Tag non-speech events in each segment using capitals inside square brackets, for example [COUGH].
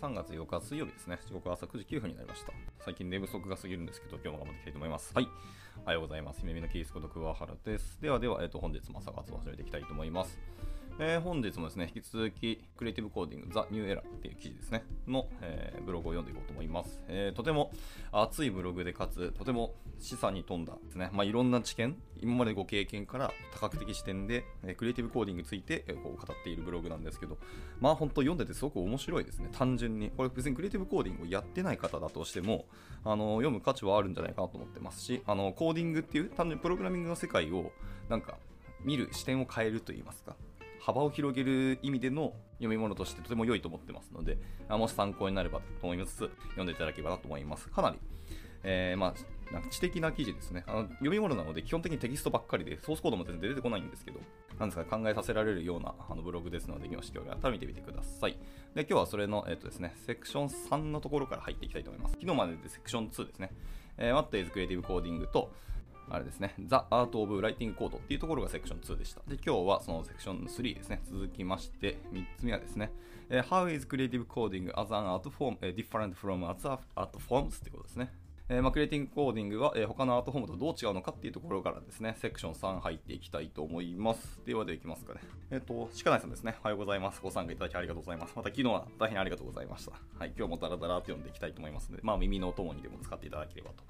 3月8日水曜日ですね。時刻は朝9時9分になりました。最近寝不足が過ぎるんですけど、今日も頑張っていきたいと思います。はい。おはようございます。ゆめみのキースこと桑原です。ではでは、えっ、と、本日も朝活を始めていきたいと思います。えー本日もですね、引き続き、 Creative Coding、The New Era っていう記事ですね、の、えーブログを読んでいこうと思います。えーとても熱いブログで、かつ、とても示唆に富んだですね、まあ、いろんな知見、今までご経験から多角的視点で、え creative coding について、えこう語っているブログなんですけど、まあ本当読んでてすごく面白いですね、単純に。これ別にクリエイティブコーディングをやってない方だとしても、あの読む価値はあるんじゃないかなと思ってますし、あのコーディングっていう単純にプログラミングの世界をなんか見る視点を変えるといいますか、幅を広げる意味での読み物としてとても良いと思ってますので、あもし参考になればと思いつつ、読んでいただければなと思います。かなり、えーまあ、なんか知的な記事ですねあの。読み物なので基本的にテキストばっかりで、ソースコードも全然出てこないんですけど、なんですか考えさせられるようなあのブログですので、よし、今日から見てみてください。で、今日はそれの、えっとですね、セクション3のところから入っていきたいと思います。昨日まででセクション2ですね。えー、What is Creative Coding? と、あれですね、The Art of Writing Code っていうところがセクション2でした。で、今日はそのセクション3ですね。続きまして、3つ目はですね、え How is Creative Coding as an art form、different from other art forms ってことですね。えまあ、クリエイティングコーディングは、え他のアートフォームとどう違うのかっていうところからですね、セクション3入っていきたいと思います。ではでいきますかね。えっ、と、鹿内さんですね。おはようございます。ご参加いただきありがとうございます。また昨日は大変ありがとうございました。はい、今日もダラダラと読んでいきたいと思いますので、まあ耳のお供にでも使っていただければと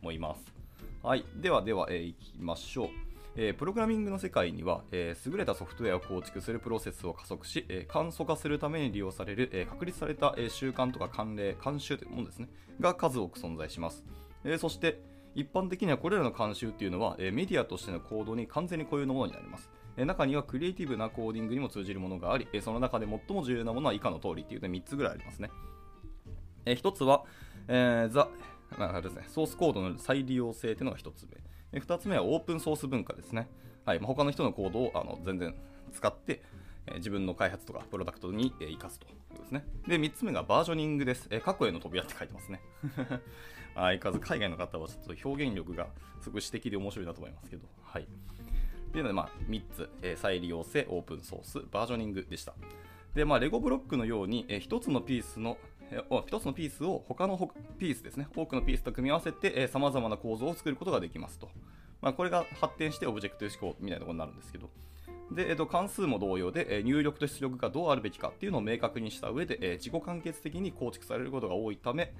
思います。はい、ではでは、えーいきましょう。えープログラミングの世界には、えー優れたソフトウェアを構築するプロセスを加速し、えー簡素化するために利用される、えー確立された、えー習慣とか慣例、慣習というものですね、が数多く存在します。えーそして、一般的にはこれらの慣習っていうのは、えーメディアとしての行動に完全に固有のものになります。え中にはクリエイティブなコーディングにも通じるものがあり、えその中で最も重要なものは以下の通りっていうね、3つぐらいありますね。えー一つは、えーザ、まああれですね、ソースコードの再利用性というのが一つ目。えー二つ目はオープンソース文化ですね。はいま、他の人のコードをあの全然使って、え自分の開発とかプロダクトに、生かすということですね。で、三つ目がバージョニングです。え過去への扉って書いてますね。[LAUGHS] 相変わらず海外の方はちょっと表現力がすごい詩的で面白いなと思いますけど。はい。っていうので、まあ、3つ、え再利用性、オープンソース、バージョニングでした。で、まあ、レゴブロックのように、えー一つのピースの、えーお一つのピースを他のピースですね、多くのピースと組み合わせて、さまざまな構造を作ることができますと。まあ、これが発展してオブジェクト思考みたいなところになるんですけど、で、えっと、関数も同様で、え入力と出力がどうあるべきかっていうのを明確にした上で、えー自己完結的に構築されることが多いため、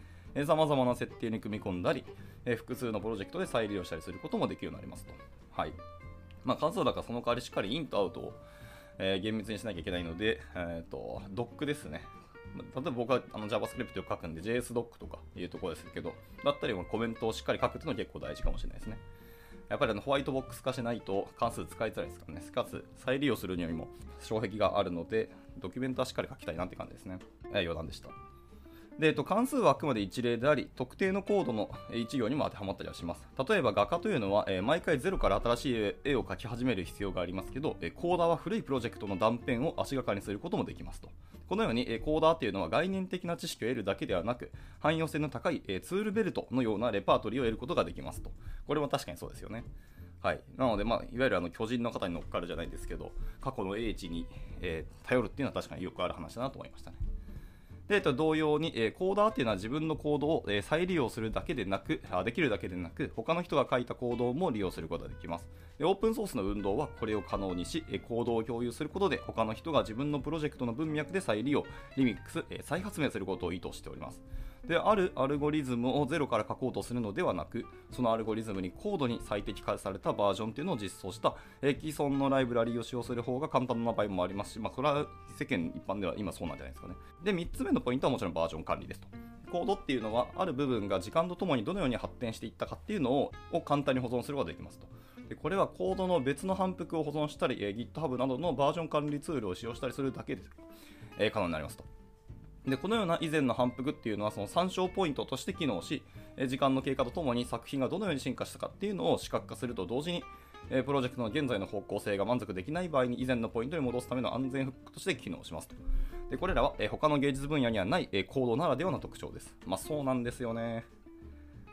さまざまな設定に組み込んだり、え複数のプロジェクトで再利用したりすることもできるようになりますと。はい。まあ、関数だからその代わりしっかりインとアウトを、え厳密にしなきゃいけないので、えー、とドックですね。例えば僕はあの JavaScript を書くんで JSDoc とかいうところですけど、だったりコメントをしっかり書くっていうのは結構大事かもしれないですね。やっぱりあのホワイトボックス化しないと関数使いづらいですからね。かつ再利用するにも障壁があるので、ドキュメントはしっかり書きたいなって感じですね。えー余談でした。で、えっと、関数はあくまで一例であり、特定のコードのえー一行にも当てはまったりはします。例えば画家というのは、えー毎回ゼロから新しい絵を描き始める必要がありますけど、えーコーダーは古いプロジェクトの断片を足がかりにすることもできますと。このように、えーコーダーというのは概念的な知識を得るだけではなく、汎用性の高い、えーツールベルトのようなレパートリーを得ることができますと。これも確かにそうですよね。はい、なので、まあ、いわゆるあの巨人の方に乗っかるじゃないですけど、過去の英知に、えー頼るっていうのは確かによくある話だなと思いましたね。で、えっと、同様に、えーコーダーっていうのは自分のコードを、えー再利用するだけでなく、できるだけでなく、他の人が書いたコードも利用することができます。でオープンソースの運動はこれを可能にし、えーコードを共有することで、他の人が自分のプロジェクトの文脈で再利用、リミックス、えー再発明することを意図しております。で、あるアルゴリズムをゼロから書こうとするのではなく、そのアルゴリズムにコードに最適化されたバージョンというのを実装した、既存のライブラリを使用する方が簡単な場合もありますし、まあ、これは世間一般では今そうなんじゃないですかね。で、3つ目のポイントはもちろんバージョン管理ですと。コードっていうのは、ある部分が時間とともにどのように発展していったかっていうのを簡単に保存することができますと。でこれはコードの別の反復を保存したり、え GitHub などのバージョン管理ツールを使用したりするだけで、え可能になりますと。でこのような以前の反復っていうのはその参照ポイントとして機能し、時間の経過とともに作品がどのように進化したかっていうのを視覚化すると同時に、プロジェクトの現在の方向性が満足できない場合に以前のポイントに戻すための安全フックとして機能しますと。でこれらは、他の芸術分野にはない、行動ならではの特徴です。まあそうなんですよね。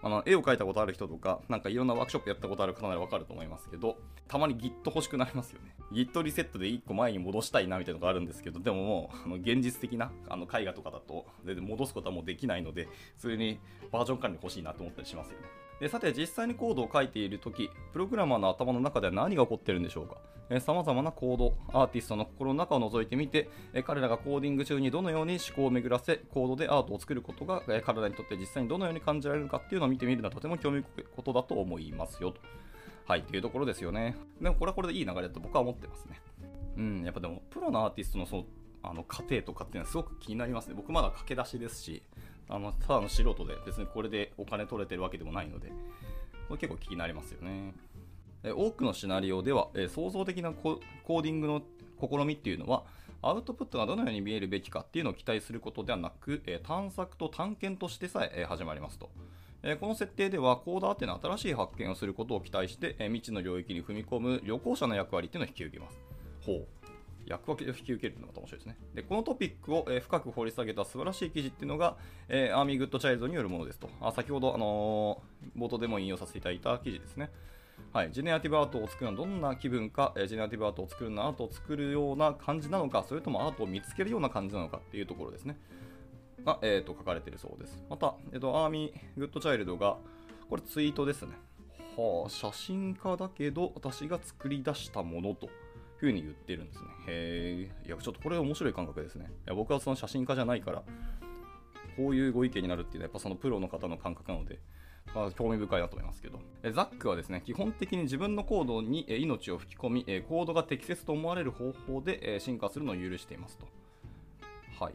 あの絵を描いたことある人とか、なんかいろんなワークショップやったことある方ならわかると思いますけど、たまに Git 欲しくなりますよね。Git リセットで1個前に戻したいなみたいなのがあるんですけど、でももう、あの現実的なあの絵画とかだと、全然戻すことはもうできないので、それにバージョン管理欲しいなと思ったりしますよね。でさて実際にコードを書いているとき、プログラマーの頭の中では何が起こっているんでしょうか？さまざまなコード、アーティストの心の中を覗いてみて、え彼らがコーディング中にどのように思考を巡らせ、コードでアートを作ることが、え彼らにとって実際にどのように感じられるかっていうのを見てみるのはとても興味深いことだと思いますよと。はい、というところですよね。でもこれはこれでいい流れだと僕は思ってますね。うん、やっぱでも、プロのアーティストのそのあの過程とかっていうのはすごく気になりますね。僕まだ駆け出しですし、あのただの素人で別にこれでお金取れてるわけでもないので、これ結構気になりますよね。多くのシナリオでは、創造的なコーディングの試みっていうのは、アウトプットがどのように見えるべきかっていうのを期待することではなく、探索と探検としてさえ始まりますと。この設定では、コーダーっていうのは新しい発見をすることを期待して、未知の領域に踏み込む旅行者の役割っていうのを引き受けます。ほう。役割を引き受けるのが面白いですね。で、このトピックを、え深く掘り下げた素晴らしい記事っていうのが、え、エイミー・グッドチャイルドによるものですと。あ先ほど、あの、冒頭でも引用させていただいた記事ですね。はい、 generative art を作るのはどんな気分か、え generative art を作るのはアートを作るような感じなのか、それともアートを見つけるような感じなのかっていうところですね。が、えーと、書かれているそうです。また、えーと、エイミー・グッドチャイルドが、これツイートですね。はあ、写真家だけど私が作り出したものとふうに言ってるんですね。へえ、いや、ちょっとこれ面白い感覚ですね。いや僕はその写真家じゃないから、こういうご意見になるっていうのはやっぱそのプロの方の感覚なので、まあ、興味深いなと思いますけど、ザックはですね、基本的に自分のコードに命を吹き込み、コードが適切と思われる方法で、進化するのを許していますと。はい。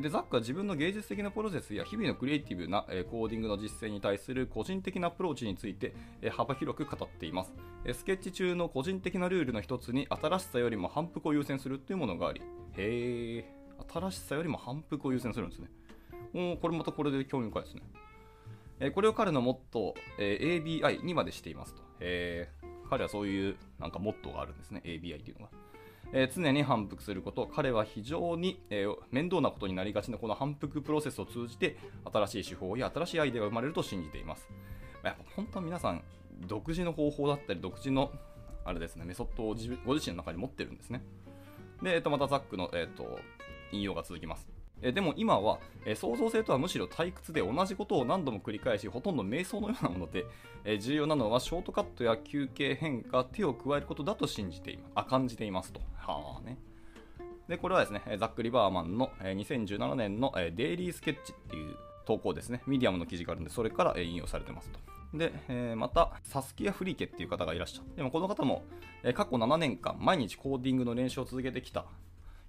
で、ザックは自分の芸術的なプロセスや日々のクリエイティブな、えコーディングの実践に対する個人的なアプローチについて、え幅広く語っています、えスケッチ中の個人的なルールの一つに新しさよりも反復を優先するというものがあり、へえ、新しさよりも反復を優先するんですね。おこれまたこれで興味深いですね。えこれを彼のモットー、え ABI にまでしていますと。え彼はそういうなんかモットーがあるんですね、ABI というのが。え常に反復すること、彼は非常に、え面倒なことになりがちなこの反復プロセスを通じて、新しい手法や新しいアイデアが生まれると信じています。やっぱ本当は皆さん、独自の方法だったり、独自のあれですね、メソッドをご自身の中に持ってるんですね。で、えっと、またザックの、えっと、引用が続きます。えでも今は、え創造性とはむしろ退屈で同じことを何度も繰り返しほとんど瞑想のようなもので、え重要なのはショートカットや休憩変化手を加えることだと信じています。あ感じていますと。はあね。でこれはですねザック・リバーマンの2017年のデイリースケッチっていう投稿ですね。ミディアムの記事があるんでそれから引用されてますと。で、えー、また、サスキア・フリーケっていう方がいらっしゃる。でもこの方も、えー、過去7年間、毎日コーディングの練習を続けてきた。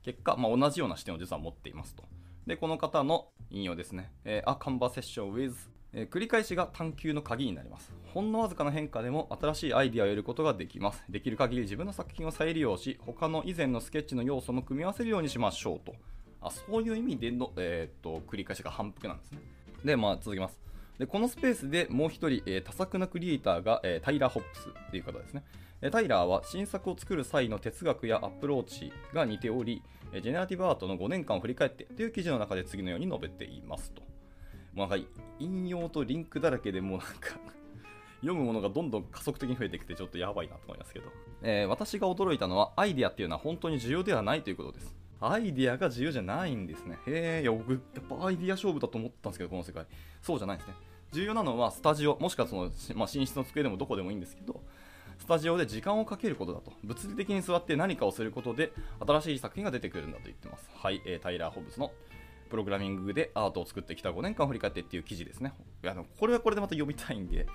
結果、まあ、同じような視点を実は持っていますと。で、この方の引用ですね。えー、A conversation with えー、繰り返しが探求の鍵になります。ほんのわずかな変化でも新しいアイディアを得ることができます。できる限り自分の作品を再利用し、他の以前のスケッチの要素も組み合わせるようにしましょうと。あそういう意味での、えー、っと繰り返しが反復なんですね。で、まあ、続きます。でこのスペースでもう一人、えー、多作なクリエイターが、えー、タイラー・ホップスっていう方ですね。タイラーは新作を作る際の哲学やアプローチが似ており、ジェネラティブアートの5年間を振り返ってという記事の中で次のように述べていますと。もうなんか引用とリンクだらけでもうなんか [LAUGHS] 読むものがどんどん加速的に増えてきてちょっとやばいなと思いますけど、えー、私が驚いたのはアイディアっていうのは本当に重要ではないということです。アイディアが重要じゃないんですね。へえ、や僕やっぱアイディア勝負だと思ったんですけど、この世界。そうじゃないですね。重要なのはスタジオ、もしくはその、まあ、寝室の机でもどこでもいいんですけど、スタジオで時間をかけることだと。物理的に座って何かをすることで、新しい作品が出てくるんだと言ってます。はい、えー、タイラー・ホブスのプログラミングでアートを作ってきた5年間を振り返ってっていう記事ですね。いやこれはこれでまた読みたいんで、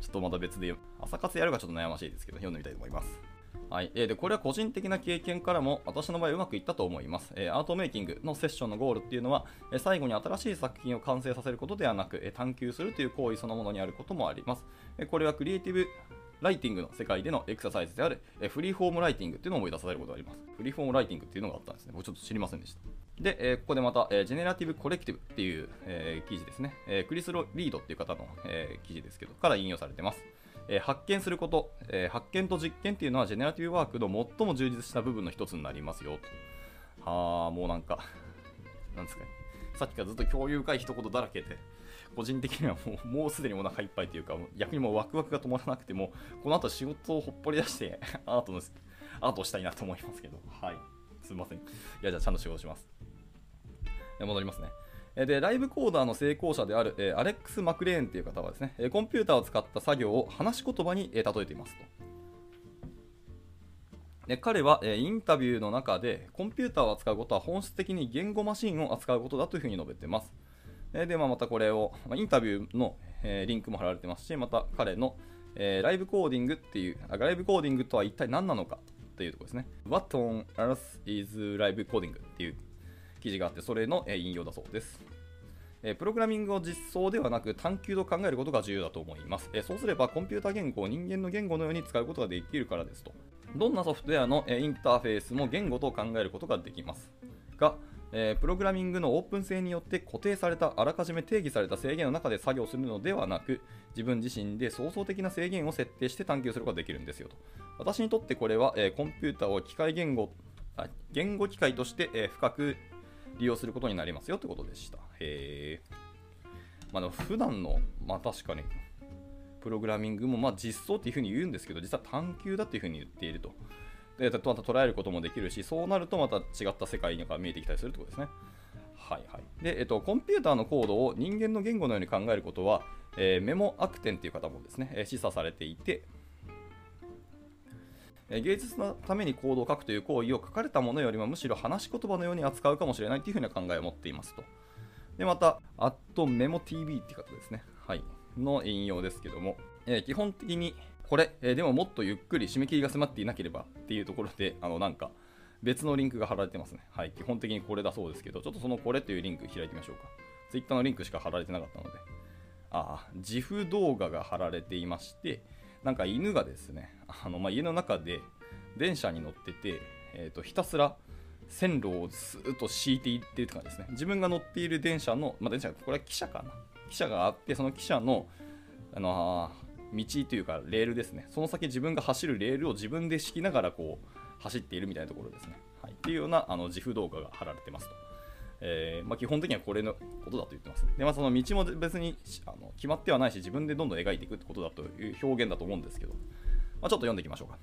ちょっとまた別で、朝活やるかちょっと悩ましいですけど、読んでみたいと思います。はい、えー、でこれは個人的な経験からも私の場合うまくいったと思います、えー、アートメイキングのセッションのゴールっていうのは、えー、最後に新しい作品を完成させることではなく、え探求するという行為そのものにあることもあります、えこれはクリエイティブライティングの世界でのエクササイズである、えフリーフォームライティングっていうのを思い出されることがあります。フリーフォームライティングっていうのがあったんですね。僕ちょっと知りませんでした。で、えここでまた、えジェネラティブコレクティブっていう、え記事ですね。えクリス・ロリードっていう方の、え記事ですけど、から引用されてます。え発見すること、え発見と実験っていうのはジェネラティブワークの最も充実した部分の一つになりますよと。はあ、もうなんか、なんですかね。さっきからずっと共有会一言だらけで、個人的にはもう [LAUGHS] もうすでにお腹いっぱいというか、逆にもうワクワクが止まらなくても、この後仕事をほっぽり出して [LAUGHS] アートの、アートをしたいなと思いますけど、はい。すいません。いや、じゃあちゃんと仕事します。戻りますね。で、ライブコーダーの成功者である、えアレックス・マクレーンという方はですね、コンピューターを使った作業を話し言葉に、え例えていますと。で彼は、えインタビューの中でコンピューターを扱うことは本質的に言語マシンを扱うことだというふうに述べています。えで、まあ、またこれを、ま、インタビューの、え、リンクも貼られてますし、また彼の、え、ライブコーディングっていうあ、ライブコーディングとは一体何なのかというところですね。What on earth is live coding? っていう記事があって、それの、え、引用だそうです。プログラミングを実装ではなく探求と考えることが重要だと思います、そうすればコンピュータ言語を人間の言語のように使うことができるからですと。どんなソフトウェアの、インターフェースも言語と考えることができますが、えー、プログラミングのオープン性によって固定されたあらかじめ定義された制限の中で作業するのではなく自分自身で創造的な制限を設定して探求することができるんですよと。私にとってこれは、えー、コンピューターを機械言語あ言語機械として、えー、深く利用することになりますよということでした。へえまあ、普段のまあ確かにプログラミングもまあ実装っていうふうに言うんですけど実は探求だっていうふうに言っていると。でまた捉えることもできるし、そうなるとまた違った世界が見えてきたりするってことですね。はいはい。で、えっと、コンピューターのコードを人間の言語のように考えることは、えー、メモアクテンっていう方もですね、えー、示唆されていて、え芸術のためにコードを書くという行為を書かれたものよりもむしろ話し言葉のように扱うかもしれないというふうな考えを持っていますと。で、また、アットメモ TV っていう方ですね。はい。の引用ですけども、えー、基本的にこれ、えー、でももっとゆっくり締め切りが迫っていなければっていうところで、[LAUGHS] あのなんか別のリンクが貼られてますね。はい。基本的にこれだそうですけど、ちょっとそのこれというリンク開いてみましょうか。Twitter のリンクしか貼られてなかったので。ああ、自負動画が貼られていまして、なんか犬がですね、あのまあ、家の中で電車に乗ってて、えーと、ひたすら線路をずっと敷いていってるって感じですね。自分が乗っている電車の、まあ、電車、これは汽車かな。汽車があって、その汽車の、あの道というかレールですね。その先自分が走るレールを自分で敷きながらこう走っているみたいなところですね、はい、っていうようなあの自負動画が貼られてますと、えー、まあ、基本的にはこれのことだと言ってます、でまあ、その道も別にあの決まってはないし自分でどんどん描いていくってことだという表現だと思うんですけど、まあ、ちょっと読んでいきましょうか。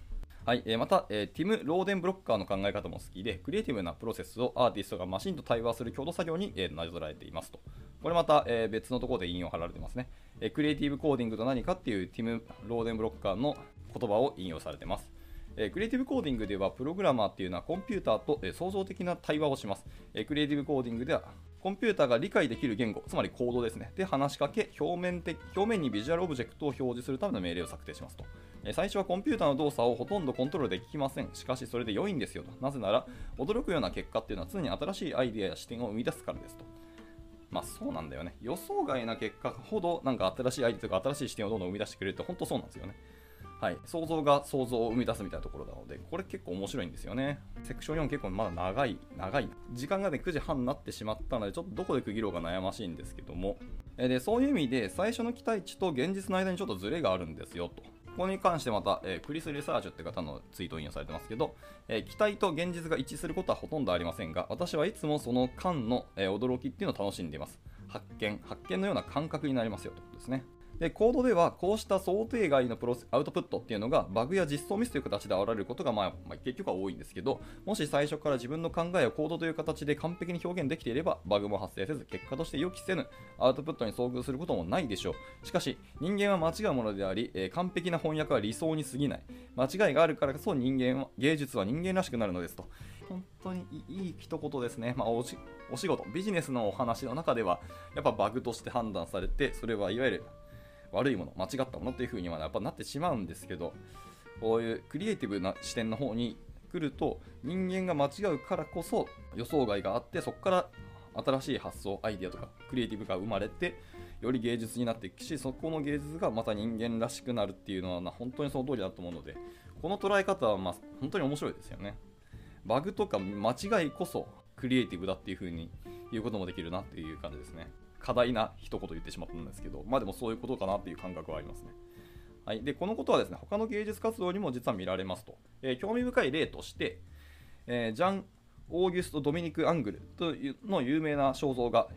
はい、えー、また、えー、ティム・ローデンブロッカーの考え方も好きで、クリエイティブなプロセスをアーティストがマシンと対話する共同作業に、えー、なぞらえていますと。これまた、えー、別のところで引用貼られてますね。え creative coding と何かっていうティム・ローデンブロッカーの言葉を引用されてます。え creative coding ではプログラマーっていうのはコンピューターと、え創造的な対話をします、え creative coding ではコンピューターが理解できる言語、つまりコードですね。で、話しかけ、表面的表面に visual object を表示するための命令を策定しますと。最初はコンピューターの動作をほとんどコントロールできません。しかし、それで良いんですよと。なぜなら、驚くような結果っていうのは常に新しいアイデアや視点を生み出すからですと。まあそうなんだよね。予想外な結果ほど、なんか新しいアイデアとか新しい視点をどんどん生み出してくれるって本当そうなんですよね。はい、想像が想像を生み出すみたいなところなので、これ結構面白いんですよね。セクション4結構まだ長い、長い。時間がね、9時半になってしまったので、ちょっとどこで区切ろうか悩ましいんですけども、でそういう意味で、最初の期待値と現実の間にちょっとズレがあるんですよと。ここに関してまた、えー、クリス・リサーチュって方のツイートを引用されてますけど、えー、期待と現実が一致することはほとんどありませんが、私はいつもその間の、えー、驚きっていうのを楽しんでいます。発見、発見のような感覚になりますよということですね。で、コードではこうした想定外のプロアウトプットっていうのがバグや実装ミスという形で現れることが、まあ、まあ、結局は多いんですけど、もし最初から自分の考えをコードという形で完璧に表現できていれば、バグも発生せず、結果として予期せぬアウトプットに遭遇することもないでしょう。しかし、人間は間違うものであり、えー、完璧な翻訳は理想に過ぎない。間違いがあるからこそ人間は、芸術は人間らしくなるのですと。本当にいい一言ですね。まあ、お仕事、ビジネスのお話の中では、やっぱバグとして判断されて、それはいわゆる悪いもの、間違ったものっていう風にはやっぱなってしまうんですけど、こういうクリエイティブな視点の方に来ると、人間が間違うからこそ予想外があって、そこから新しい発想、アイデアとかクリエイティブが生まれて、より芸術になっていくし、そこの芸術がまた人間らしくなるっていうのは、本当にその通りだと思うので、この捉え方はま本当に面白いですよね。バグとか間違いこそクリエイティブだっていう風に言うこともできるなっていう感じですね。過大な一言言ってしまったんですけど、まあでもそういうことかなっていう感覚はありますね。はい、でこのことはですね他の芸術活動にも実は見られますと。えー、興味深い例として、えー、ジャン・オーギュスト・ドミニク・アングルというの有名な肖像画、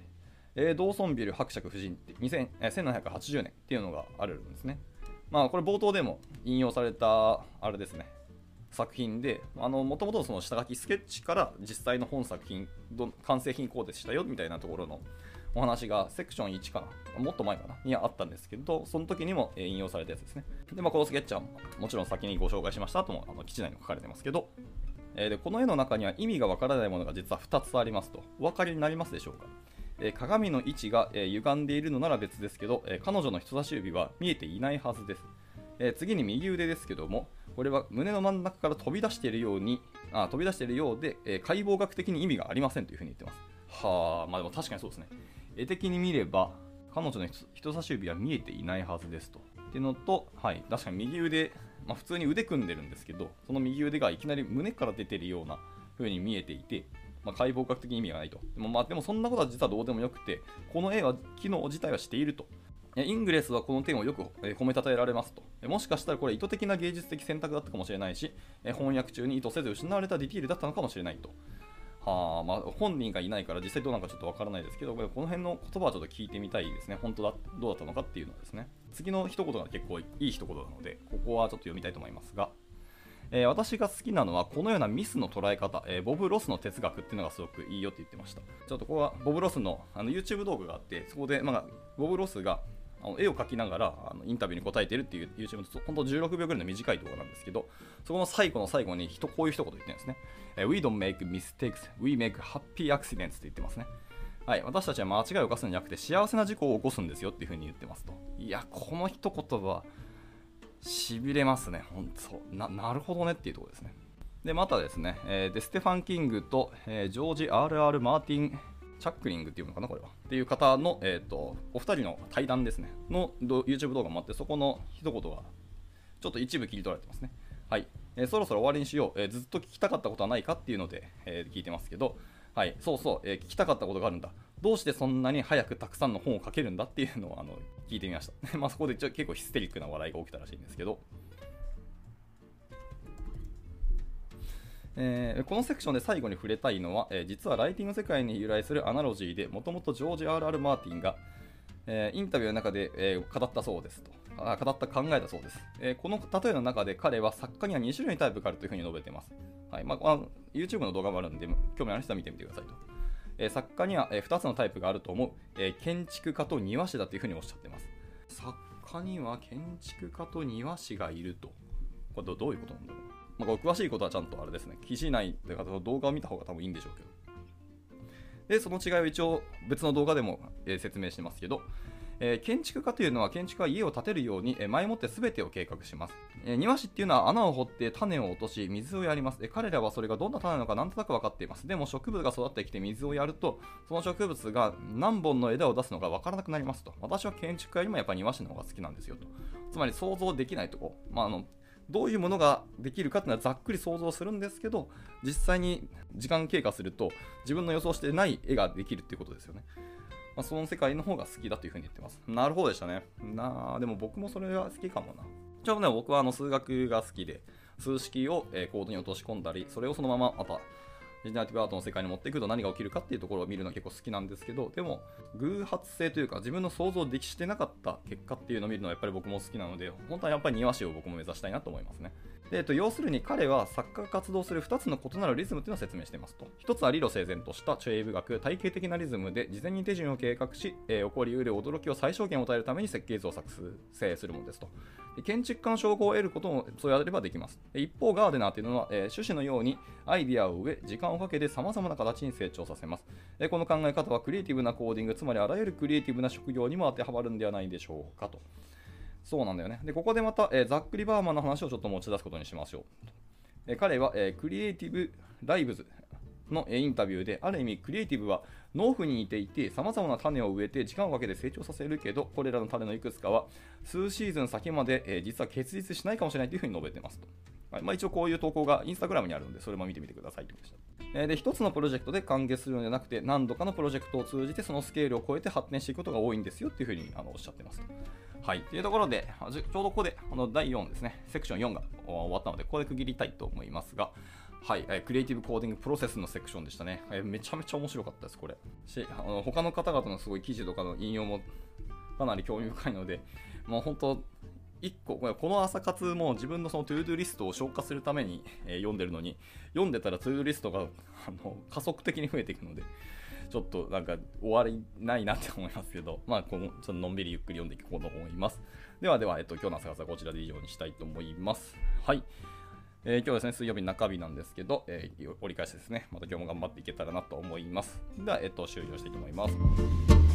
えー、ドーソンビル伯爵夫人って2000えー1780年っていうのがあるんですね。まあ、これ冒頭でも引用された、あれですね、作品で、もともとその下書きスケッチから実際の本作品、完成品こうでしたよみたいなところのお話がセクション1かな、もっと前かな、にあったんですけど、その時にも引用されたやつですね。で、まあ、このスケッチはもちろん先にご紹介しましたとも、あの記事内に書かれてますけど、えー、でこの絵の中には意味がわからないものが実は2つありますと。お分かりになりますでしょうか？え鏡の位置が、え歪んでいるのなら別ですけど、え彼女の人差し指は見えていないはずです。え次に右腕ですけども、これは胸の真ん中から飛び出しているように、あ飛び出しているようで、え解剖学的に意味がありませんというふうに言ってます。はあ、まあでも確かにそうですね。絵的に見れば、彼女の人差し指は見えていないはずですと。っていうのと、はい、確かに右腕、まあ、普通に腕組んでるんですけど、その右腕がいきなり胸から出てるような風に見えていて、まあ、解剖学的に意味がないと。でもまあでもそんなことは実はどうでもよくて、この絵は機能自体はしていると。イングレスはこの点をよく褒めたたえられますと。もしかしたらこれ意図的な芸術的選択だったかもしれないし、翻訳中に意図せず失われたディティールだったのかもしれないと。はあ、まあ、本人がいないから実際どうなのかちょっとわからないですけど、この辺の言葉はちょっと聞いてみたいですね。本当だ、どうだったのかっていうのはですね。次の一言が結構いい一言なので、ここはちょっと読みたいと思いますが、えー、私が好きなのはこのようなミスの捉え方、えー、ボブ・ロスの哲学っていうのがすごくいいよって言ってました。ちょっとここはボブ・ロスのあの YouTube 動画があって、そこで、まあ、ボブ・ロスがあの絵を描きながらあのインタビューに答えてるっていう YouTube の本当16秒ぐらいの短い動画なんですけど、そこの最後の最後に人こういう一言言ってるんですね。We don't make mistakes, we make happy accidents って言ってますね。はい、私たちは間違いを犯すんじゃなくて幸せな事故を起こすんですよっていうふうに言ってますと。いや、この一言はしびれますね、本当な。なるほどねっていうところですね。で、またですね、えー、でステファン・キングと、えー、ジョージ・ R.R. マーティン・チャックリングっていうのかな、これは。っていう方の、えーと、お二人の対談ですね、の YouTube 動画もあって、そこの一言がちょっと一部切り取られてますね。はい。えー、そろそろ終わりにしよう、えー、ずっと聞きたかったことはないかっていうので、え、聞いてますけど、はい、そうそう、え聞きたかったことがあるんだ。どうしてそんなに早くたくさんの本を書けるんだっていうのをあの聞いてみました。[LAUGHS] まあそこでちょ結構ヒステリックな笑いが起きたらしいんですけど、えー、このセクションで最後に触れたいのは、えー、実はライティング世界に由来するアナロジーで、もともとジョージ・ R.R. マーティンが、えー、インタビューの中で、え語ったそうですとあ。語った考えたそうです、えこの例えの中で彼は作家には2種類のタイプがあるというふうに述べています。はいまあ、YouTube の動画もあるので、興味ある人は見てみてくださいと。え作家には、え2つのタイプがあると思う、え建築家と庭師だというふうにおっしゃってます。作家には建築家と庭師がいると。これどういうことなんだろうまあ、詳しいことはちゃんとあれですね、記事内というか動画を見た方が多分いいんでしょうけど。で、その違いを一応別の動画でも、え、説明してますけど、え、建築家というのは建築家は家を建てるように、前もって全てを計画します、え、庭師っていうのは穴を掘って種を落とし水をやります、え彼らはそれがどんな種なのかなんとなく分かっています。でも植物が育ってきて水をやるとその植物が何本の枝を出すのか分からなくなりますと。私は建築家よりもやっぱり庭師の方が好きなんですよと。つまり想像できないとこ、まあ、あのどういうものができるかっていうのはざっくり想像するんですけど実際に時間経過すると自分の予想してない絵ができるっていうことですよね、まあ、その世界の方が好きだというふうに言ってます。なるほどでしたね。なあでも僕もそれは好きかもな。ちょうどね僕はあの数学が好きで数式を、コードに落とし込んだりそれをそのまままたジェネラティブアートの世界に持っていくと何が起きるかっていうところを見るのは結構好きなんですけど、でも、偶発性というか、自分の想像できしてなかった結果っていうのを見るのはやっぱり僕も好きなので、本当はやっぱり庭師を僕も目指したいなと思いますね。で、えっと、要するに彼は作家が活動する2つの異なるリズムっていうのを説明していますと。1つは理路整然としたチュエイブ学、体系的なリズムで事前に手順を計画し、えー、起こりうる驚きを最小限を与えるために設計図を作成するものですと。建築家の称号を得ることもそうやればできます。一方、ガーデナーというのは、えー、種子のようにアイディアを植え、時間をかけて様々な形に成長させます。えー、この考え方はクリエイティブなコーディング、つまりあらゆるクリエイティブな職業にも当てはまるんではないでしょうかと。そうなんだよね。で、ここでまた、えー、ざっくりバーマンの話をちょっと持ち出すことにしましょう。え、彼は、え、クリエイティブライブズのインタビューで、ある意味クリエイティブは農夫に似ていて、様々な種を植えて時間をかけて成長させるけど、これらの種のいくつかは数シーズン先まで、え、実は結実しないかもしれないというふうに述べてますと。まあ、一応こういう投稿がインスタグラムにあるので、それも見てみてくださいということでした。え、で、一つのプロジェクトで完結するのではなくて、何度かのプロジェクトを通じてそのスケールを超えて発展していくことが多いんですよっていうふうにあのおっしゃってますと。はい、というところで、ちょうどここであの第4ですね、セクション4が終わったので、ここで区切りたいと思いますが、はい、え creative coding process のセクションでしたね。えめちゃめちゃ面白かったです、これ。し、あの他の方々のすごい記事とかの引用もかなり興味深いので、もう本当、1個、この朝活も自分のその to-do list を消化するために、え、読んでるのに、読んでたら to-do list があの加速的に増えていくので、ちょっとなんか終わりないなって思いますけど、[LAUGHS] まあ、このちょっとのんびりゆっくり読んでいこうと思います。ではでは、えっと、今日の朝方はこちらで以上にしたいと思います。はい。えー、今日はですね、水曜日中日なんですけど、えー、折り返しですね、また今日も頑張っていけたらなと思います。では、えっと、終了していきます。